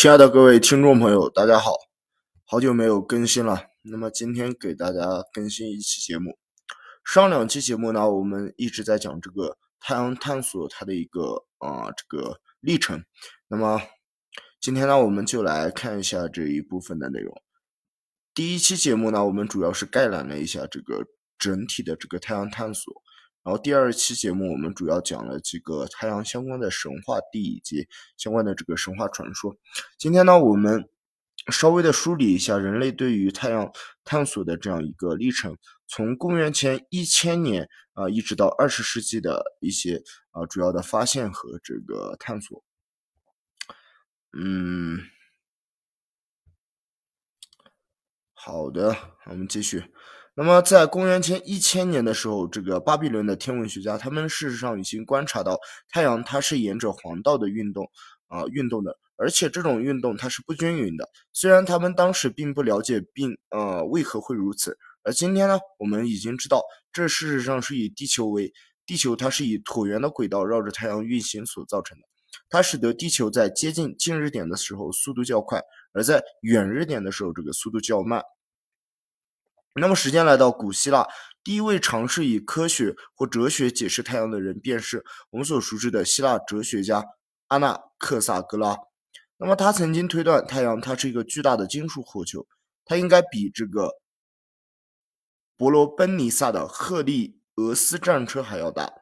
亲爱的各位听众朋友，大家好，好久没有更新了。那么今天给大家更新一期节目。上两期节目呢，我们一直在讲这个太阳探索它的一个啊这个历程。那么今天呢，我们就来看一下这一部分的内容。第一期节目呢，我们主要是概览了一下这个整体的这个太阳探索。然后第二期节目，我们主要讲了几个太阳相关的神话地以及相关的这个神话传说。今天呢，我们稍微的梳理一下人类对于太阳探索的这样一个历程，从公元前一千年啊，一直到二十世纪的一些啊主要的发现和这个探索。嗯，好的，我们继续。那么，在公元前一千年的时候，这个巴比伦的天文学家，他们事实上已经观察到太阳它是沿着黄道的运动啊运动的，而且这种运动它是不均匀的。虽然他们当时并不了解并呃为何会如此，而今天呢，我们已经知道，这事实上是以地球为地球它是以椭圆的轨道绕着太阳运行所造成的，它使得地球在接近近日点的时候速度较快，而在远日点的时候这个速度较慢。那么，时间来到古希腊，第一位尝试以科学或哲学解释太阳的人，便是我们所熟知的希腊哲学家阿纳克萨格拉。那么，他曾经推断太阳它是一个巨大的金属火球，它应该比这个伯罗奔尼撒的赫利俄斯战车还要大。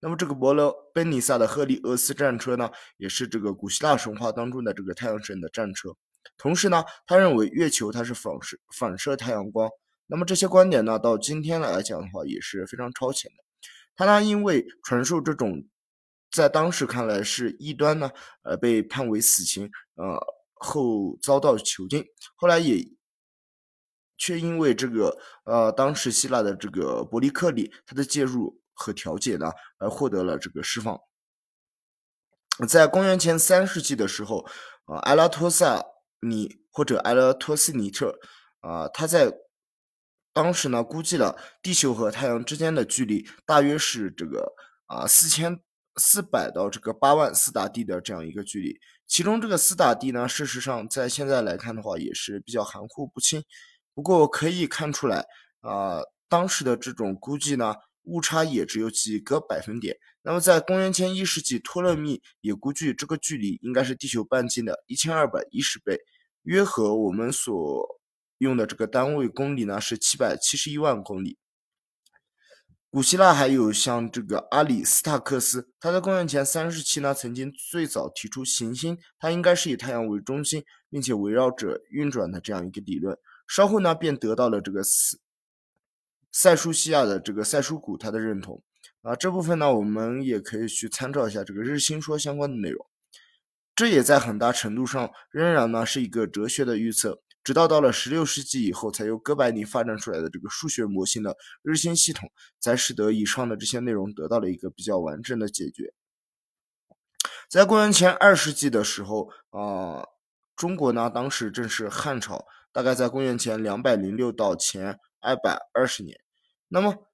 那么，这个伯罗奔尼撒的赫利俄斯战车呢，也是这个古希腊神话当中的这个太阳神的战车。同时呢，他认为月球它是反射反射太阳光。那么这些观点呢，到今天来讲的话也是非常超前的。他呢，因为传授这种在当时看来是异端呢，呃，被判为死刑，呃，后遭到囚禁。后来也却因为这个，呃，当时希腊的这个伯利克里他的介入和调解呢，而获得了这个释放。在公元前三世纪的时候，啊，埃拉托萨尼或者埃拉托斯尼特，啊，他在当时呢，估计了地球和太阳之间的距离大约是这个啊四千四百到这个八万斯大地的这样一个距离。其中这个斯大地呢，事实上在现在来看的话也是比较含糊不清。不过可以看出来啊，当时的这种估计呢，误差也只有几个百分点。那么在公元前一世纪，托勒密也估计这个距离应该是地球半径的一千二百一十倍，约合我们所。用的这个单位公里呢是七百七十一万公里。古希腊还有像这个阿里斯塔克斯，他在公元前三十期呢曾经最早提出行星它应该是以太阳为中心，并且围绕着运转的这样一个理论。稍后呢便得到了这个塞塞舒西亚的这个塞舒古他的认同。啊，这部分呢我们也可以去参照一下这个日心说相关的内容。这也在很大程度上仍然呢是一个哲学的预测。直到到了十六世纪以后，才由哥白尼发展出来的这个数学模型的日心系统，才使得以上的这些内容得到了一个比较完整的解决。在公元前二世纪的时候，啊，中国呢当时正是汉朝，大概在公元前两百零六到前二百二十年。那么，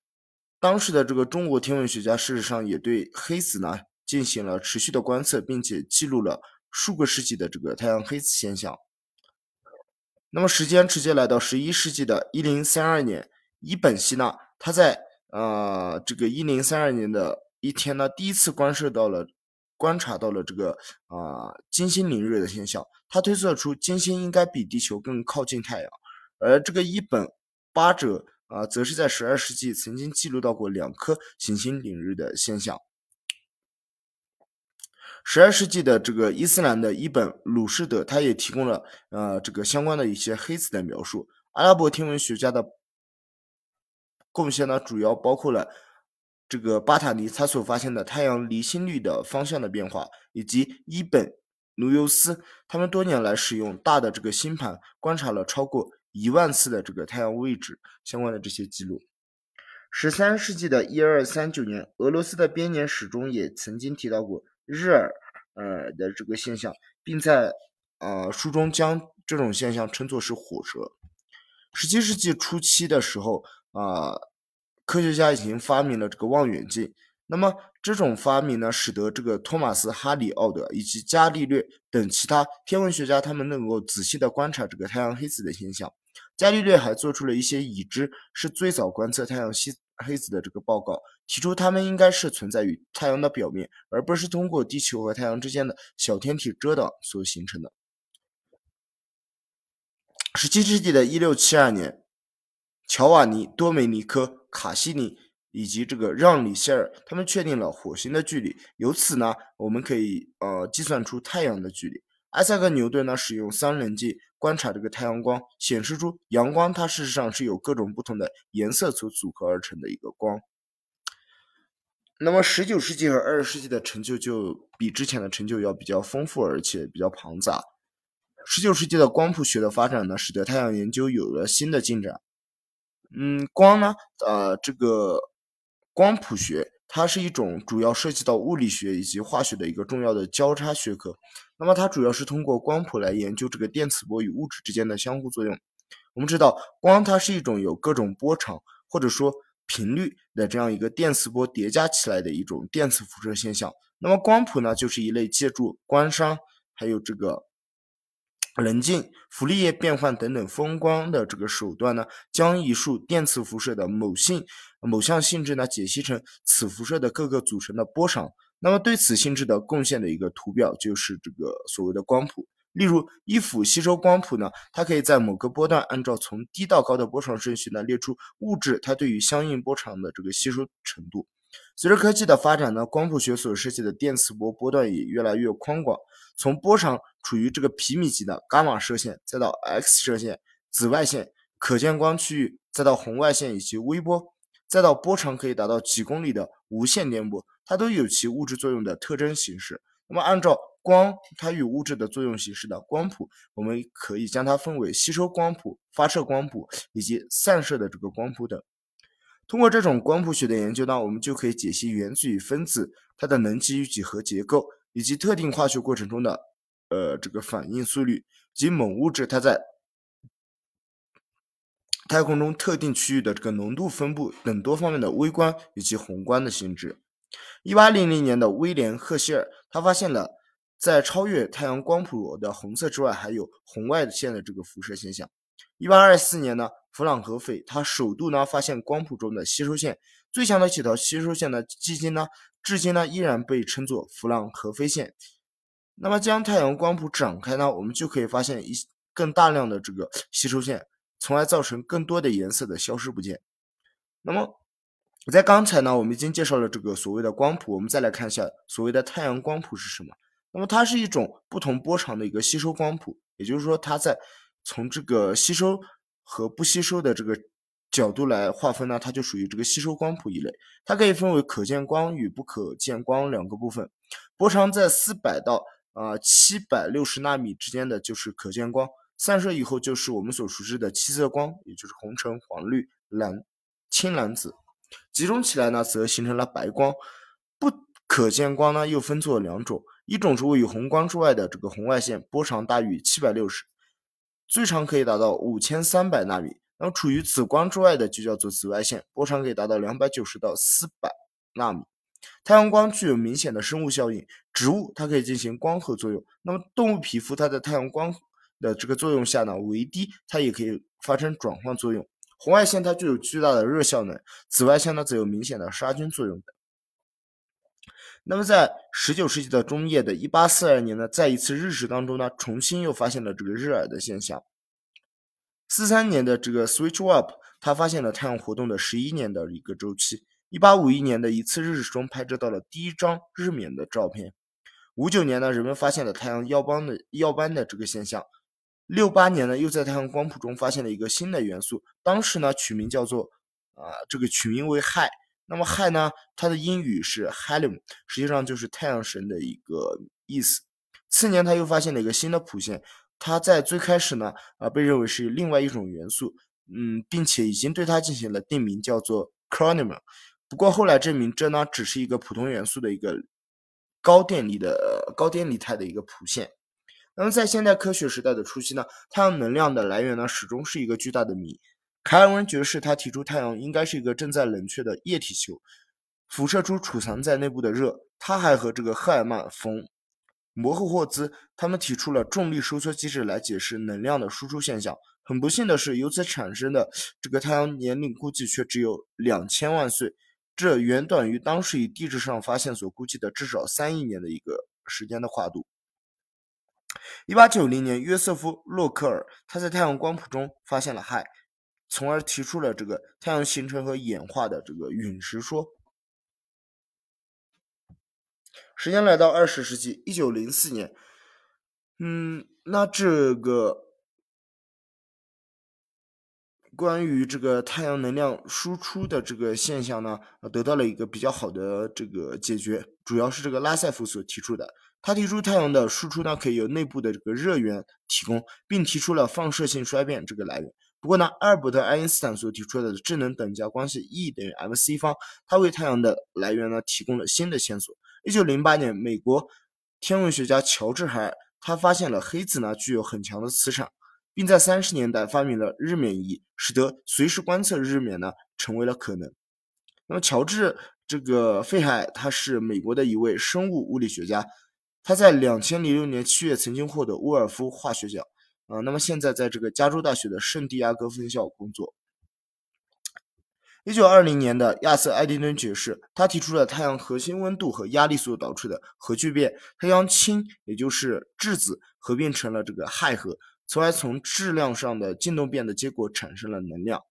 当时的这个中国天文学家事实上也对黑子呢进行了持续的观测，并且记录了数个世纪的这个太阳黑子现象。那么时间直接来到十一世纪的一零三二年，伊本希纳他在呃这个一零三二年的一天呢，第一次观测到了观察到了这个啊金星凌日的现象。他推测出金星应该比地球更靠近太阳，而这个伊本巴者啊，则是在十二世纪曾经记录到过两颗行星凌日的现象。十二世纪的这个伊斯兰的一本鲁士德，他也提供了呃这个相关的一些黑子的描述。阿拉伯天文学家的贡献呢，主要包括了这个巴塔尼他所发现的太阳离心率的方向的变化，以及伊本努尤斯他们多年来使用大的这个星盘观察了超过一万次的这个太阳位置相关的这些记录。十三世纪的一二三九年，俄罗斯的编年史中也曾经提到过。日耳呃的这个现象，并在呃书中将这种现象称作是火蛇。十七世纪初期的时候啊，科学家已经发明了这个望远镜。那么这种发明呢，使得这个托马斯·哈里奥德以及伽利略等其他天文学家，他们能够仔细的观察这个太阳黑子的现象。伽利略还做出了一些已知是最早观测太阳系黑子的这个报告，提出它们应该是存在于太阳的表面，而不是通过地球和太阳之间的小天体遮挡所形成的。十七世纪的一六七二年，乔瓦尼·多梅尼科·卡西尼以及这个让·里希尔，他们确定了火星的距离，由此呢，我们可以呃计算出太阳的距离。艾萨克·牛顿呢，使用三棱镜观察这个太阳光，显示出阳光它事实上是由各种不同的颜色所组合而成的一个光。那么，十九世纪和二十世纪的成就就比之前的成就要比较丰富，而且比较庞杂。十九世纪的光谱学的发展呢，使得太阳研究有了新的进展。嗯，光呢，呃，这个光谱学。它是一种主要涉及到物理学以及化学的一个重要的交叉学科。那么它主要是通过光谱来研究这个电磁波与物质之间的相互作用。我们知道，光它是一种有各种波长或者说频率的这样一个电磁波叠加起来的一种电磁辐射现象。那么光谱呢，就是一类借助光栅还有这个。棱镜、傅立叶变换等等风光的这个手段呢，将一束电磁辐射的某性、某项性质呢解析成此辐射的各个组成的波长。那么对此性质的贡献的一个图表就是这个所谓的光谱。例如，一幅吸收光谱呢，它可以在某个波段按照从低到高的波长顺序呢列出物质它对于相应波长的这个吸收程度。随着科技的发展呢，光谱学所设计的电磁波波段也越来越宽广，从波长处于这个皮米级的伽马射线，再到 X 射线、紫外线、可见光区域，再到红外线以及微波，再到波长可以达到几公里的无线电波，它都有其物质作用的特征形式。那么，按照光它与物质的作用形式的光谱，我们可以将它分为吸收光谱、发射光谱以及散射的这个光谱等。通过这种光谱学的研究呢，我们就可以解析原子与分子它的能级与几何结构，以及特定化学过程中的呃这个反应速率，及某物质它在太空中特定区域的这个浓度分布等多方面的微观以及宏观的性质。一八零零年的威廉赫歇尔，他发现了在超越太阳光谱的红色之外，还有红外线的这个辐射现象。一八二四年呢。弗朗和斐他首度呢发现光谱中的吸收线，最强的几条吸收线呢，至今呢至今呢依然被称作弗朗和斐线。那么将太阳光谱展开呢，我们就可以发现一更大量的这个吸收线，从而造成更多的颜色的消失不见。那么在刚才呢，我们已经介绍了这个所谓的光谱，我们再来看一下所谓的太阳光谱是什么。那么它是一种不同波长的一个吸收光谱，也就是说它在从这个吸收。和不吸收的这个角度来划分呢，它就属于这个吸收光谱一类。它可以分为可见光与不可见光两个部分。波长在四百到啊七百六十纳米之间的就是可见光，散射以后就是我们所熟知的七色光，也就是红、橙、黄、绿、蓝、青、蓝、紫。集中起来呢，则形成了白光。不可见光呢，又分作两种，一种是位于红光之外的这个红外线，波长大于七百六十。最长可以达到五千三百纳米，那么处于紫光之外的就叫做紫外线，波长可以达到两百九十到四百纳米。太阳光具有明显的生物效应，植物它可以进行光合作用，那么动物皮肤它在太阳光的这个作用下呢，微滴它也可以发生转换作用。红外线它具有巨大的热效能，紫外线呢则有明显的杀菌作用的。那么，在十九世纪的中叶的一八四二年呢，在一次日食当中呢，重新又发现了这个日耳的现象。四三年的这个 Switch Up，他发现了太阳活动的十一年的一个周期。一八五一年的一次日食中拍摄到了第一张日冕的照片。五九年呢，人们发现了太阳耀斑的耀斑的这个现象。六八年呢，又在太阳光谱中发现了一个新的元素，当时呢取名叫做啊，这个取名为氦。那么氦呢？它的英语是 helium，实际上就是太阳神的一个意思。次年他又发现了一个新的谱线，它在最开始呢啊被认为是另外一种元素，嗯，并且已经对它进行了定名，叫做 chromium。不过后来证明这呢只是一个普通元素的一个高电离的高电离态的一个谱线。那么在现代科学时代的初期呢，太阳能量的来源呢始终是一个巨大的谜。凯尔文爵士他提出太阳应该是一个正在冷却的液体球，辐射出储藏在内部的热。他还和这个赫尔曼·冯·摩赫霍兹他们提出了重力收缩机制来解释能量的输出现象。很不幸的是，由此产生的这个太阳年龄估计却只有两千万岁，这远短于当时以地质上发现所估计的至少三亿年的一个时间的跨度。一八九零年，约瑟夫·洛克尔他在太阳光谱中发现了氦，从而提出了这个太阳形成和演化的这个陨石说。时间来到二十世纪一九零四年，嗯，那这个关于这个太阳能量输出的这个现象呢，得到了一个比较好的这个解决，主要是这个拉塞夫所提出的。他提出太阳的输出呢，可以由内部的这个热源提供，并提出了放射性衰变这个来源。不过呢，阿尔伯特·爱因斯坦所提出的智能等价关系 E 等于 mc 方，他为太阳的来源呢提供了新的线索。一九零八年，美国天文学家乔治·海尔他发现了黑子呢具有很强的磁场，并在三十年代发明了日冕仪，使得随时观测日冕呢成为了可能。那么，乔治这个费海他是美国的一位生物物理学家，他在两千零六年七月曾经获得沃尔夫化学奖。啊，那么现在在这个加州大学的圣地亚哥分校工作。一九二零年的亚瑟·爱丁顿爵士，他提出了太阳核心温度和压力所导致的核聚变，太阳氢也就是质子合并成了这个氦核，从而从质量上的静动变的结果产生了能量。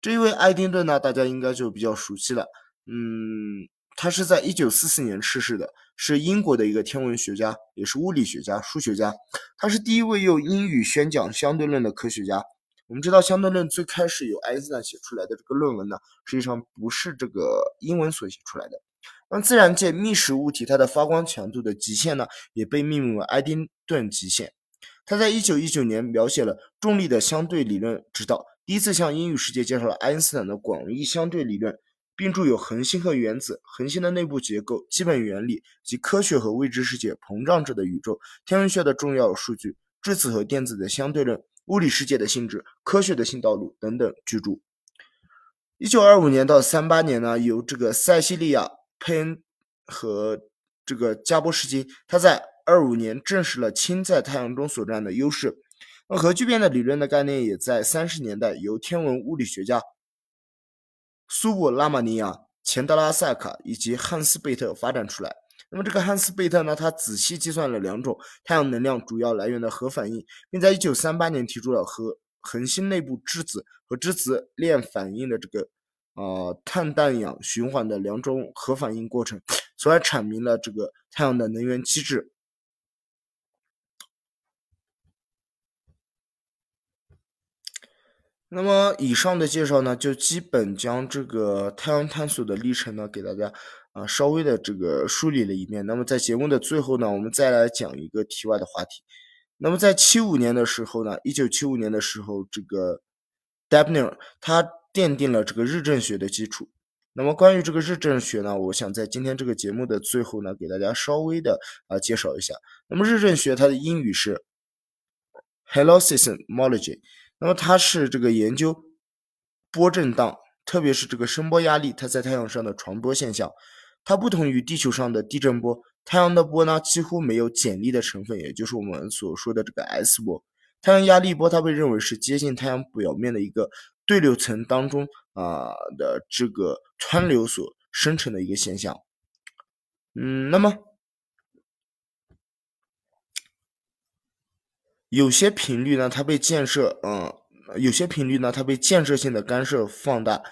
这一位爱丁顿呢，大家应该就比较熟悉了。嗯，他是在一九四四年逝世的。是英国的一个天文学家，也是物理学家、数学家。他是第一位用英语宣讲相对论的科学家。我们知道，相对论最开始由爱因斯坦写出来的这个论文呢，实际上不是这个英文所写出来的。那自然界密实物体它的发光强度的极限呢，也被命名为爱丁顿极限。他在一九一九年描写了重力的相对理论之道，第一次向英语世界介绍了爱因斯坦的广义相对理论。并著有《恒星和原子》《恒星的内部结构》《基本原理》及《科学和未知世界》《膨胀着的宇宙》《天文学的重要数据》《质子和电子的相对论》《物理世界的性质》《科学的新道路》等等巨著。一九二五年到三八年呢，由这个塞西利亚·佩恩和这个加波什金，他在二五年证实了氢在太阳中所占的优势。那核聚变的理论的概念也在三十年代由天文物理学家。苏布拉马尼亚、钱德拉塞卡以及汉斯贝特发展出来。那么这个汉斯贝特呢，他仔细计算了两种太阳能量主要来源的核反应，并在1938年提出了和恒星内部质子和质子链反应的这个呃碳氮氧循环的两种核反应过程，从而阐明了这个太阳的能源机制。那么以上的介绍呢，就基本将这个太阳探索的历程呢，给大家啊稍微的这个梳理了一遍。那么在节目的最后呢，我们再来讲一个题外的话题。那么在七五年的时候呢，一九七五年的时候，这个 d e b n e r 他奠定了这个日正学的基础。那么关于这个日正学呢，我想在今天这个节目的最后呢，给大家稍微的啊介绍一下。那么日正学它的英语是 Helioseismology。那么它是这个研究波震荡，特别是这个声波压力，它在太阳上的传播现象。它不同于地球上的地震波，太阳的波呢几乎没有剪力的成分，也就是我们所说的这个 S 波。太阳压力波它被认为是接近太阳表面的一个对流层当中啊的这个湍流所生成的一个现象。嗯，那么。有些频率呢，它被建设，嗯，有些频率呢，它被建设性的干涉放大。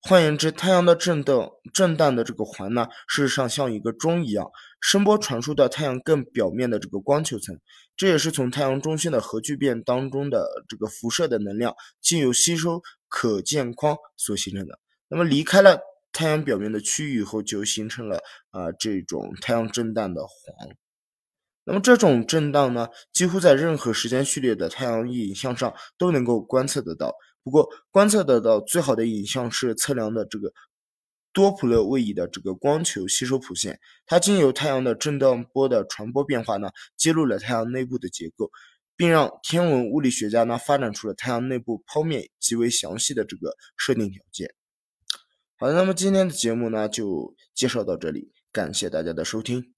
换言之，太阳的震动震荡的这个环呢，事实上像一个钟一样，声波传输到太阳更表面的这个光球层，这也是从太阳中心的核聚变当中的这个辐射的能量，经由吸收可见光所形成的。那么离开了太阳表面的区域以后，就形成了啊这种太阳震荡的环。那么这种震荡呢，几乎在任何时间序列的太阳影像上都能够观测得到。不过，观测得到最好的影像是测量的这个多普勒位移的这个光球吸收谱线，它经由太阳的震荡波的传播变化呢，揭露了太阳内部的结构，并让天文物理学家呢发展出了太阳内部剖面极为详细的这个设定条件。好的，那么今天的节目呢就介绍到这里，感谢大家的收听。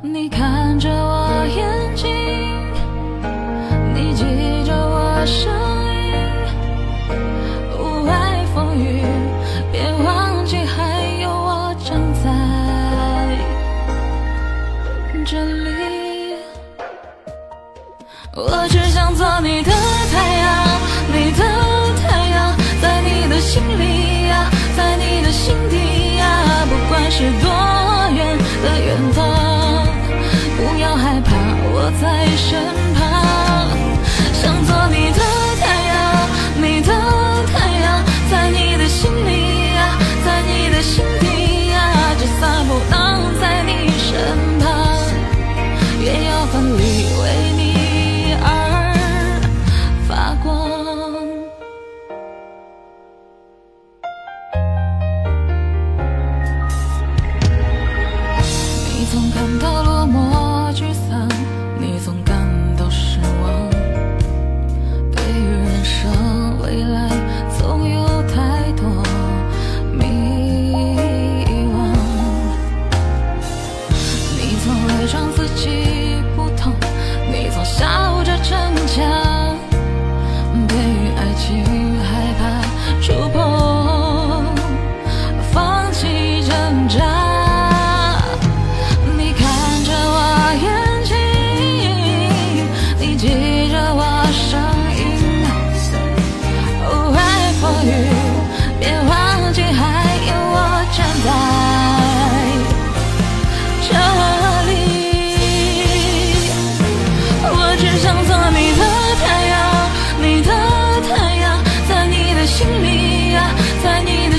你看着我眼睛，你记着我声在身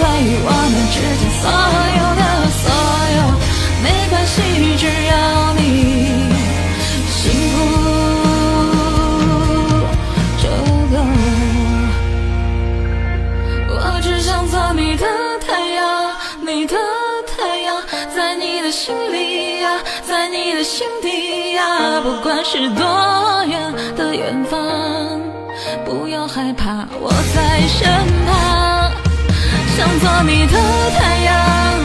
关于我们之间所有的所有，没关系，只要你幸福就够。我只想做你的太阳，你的太阳，在你的心里呀，在你的心底呀，不管是多远的远方，不要害怕，我在身旁，想做你的太阳，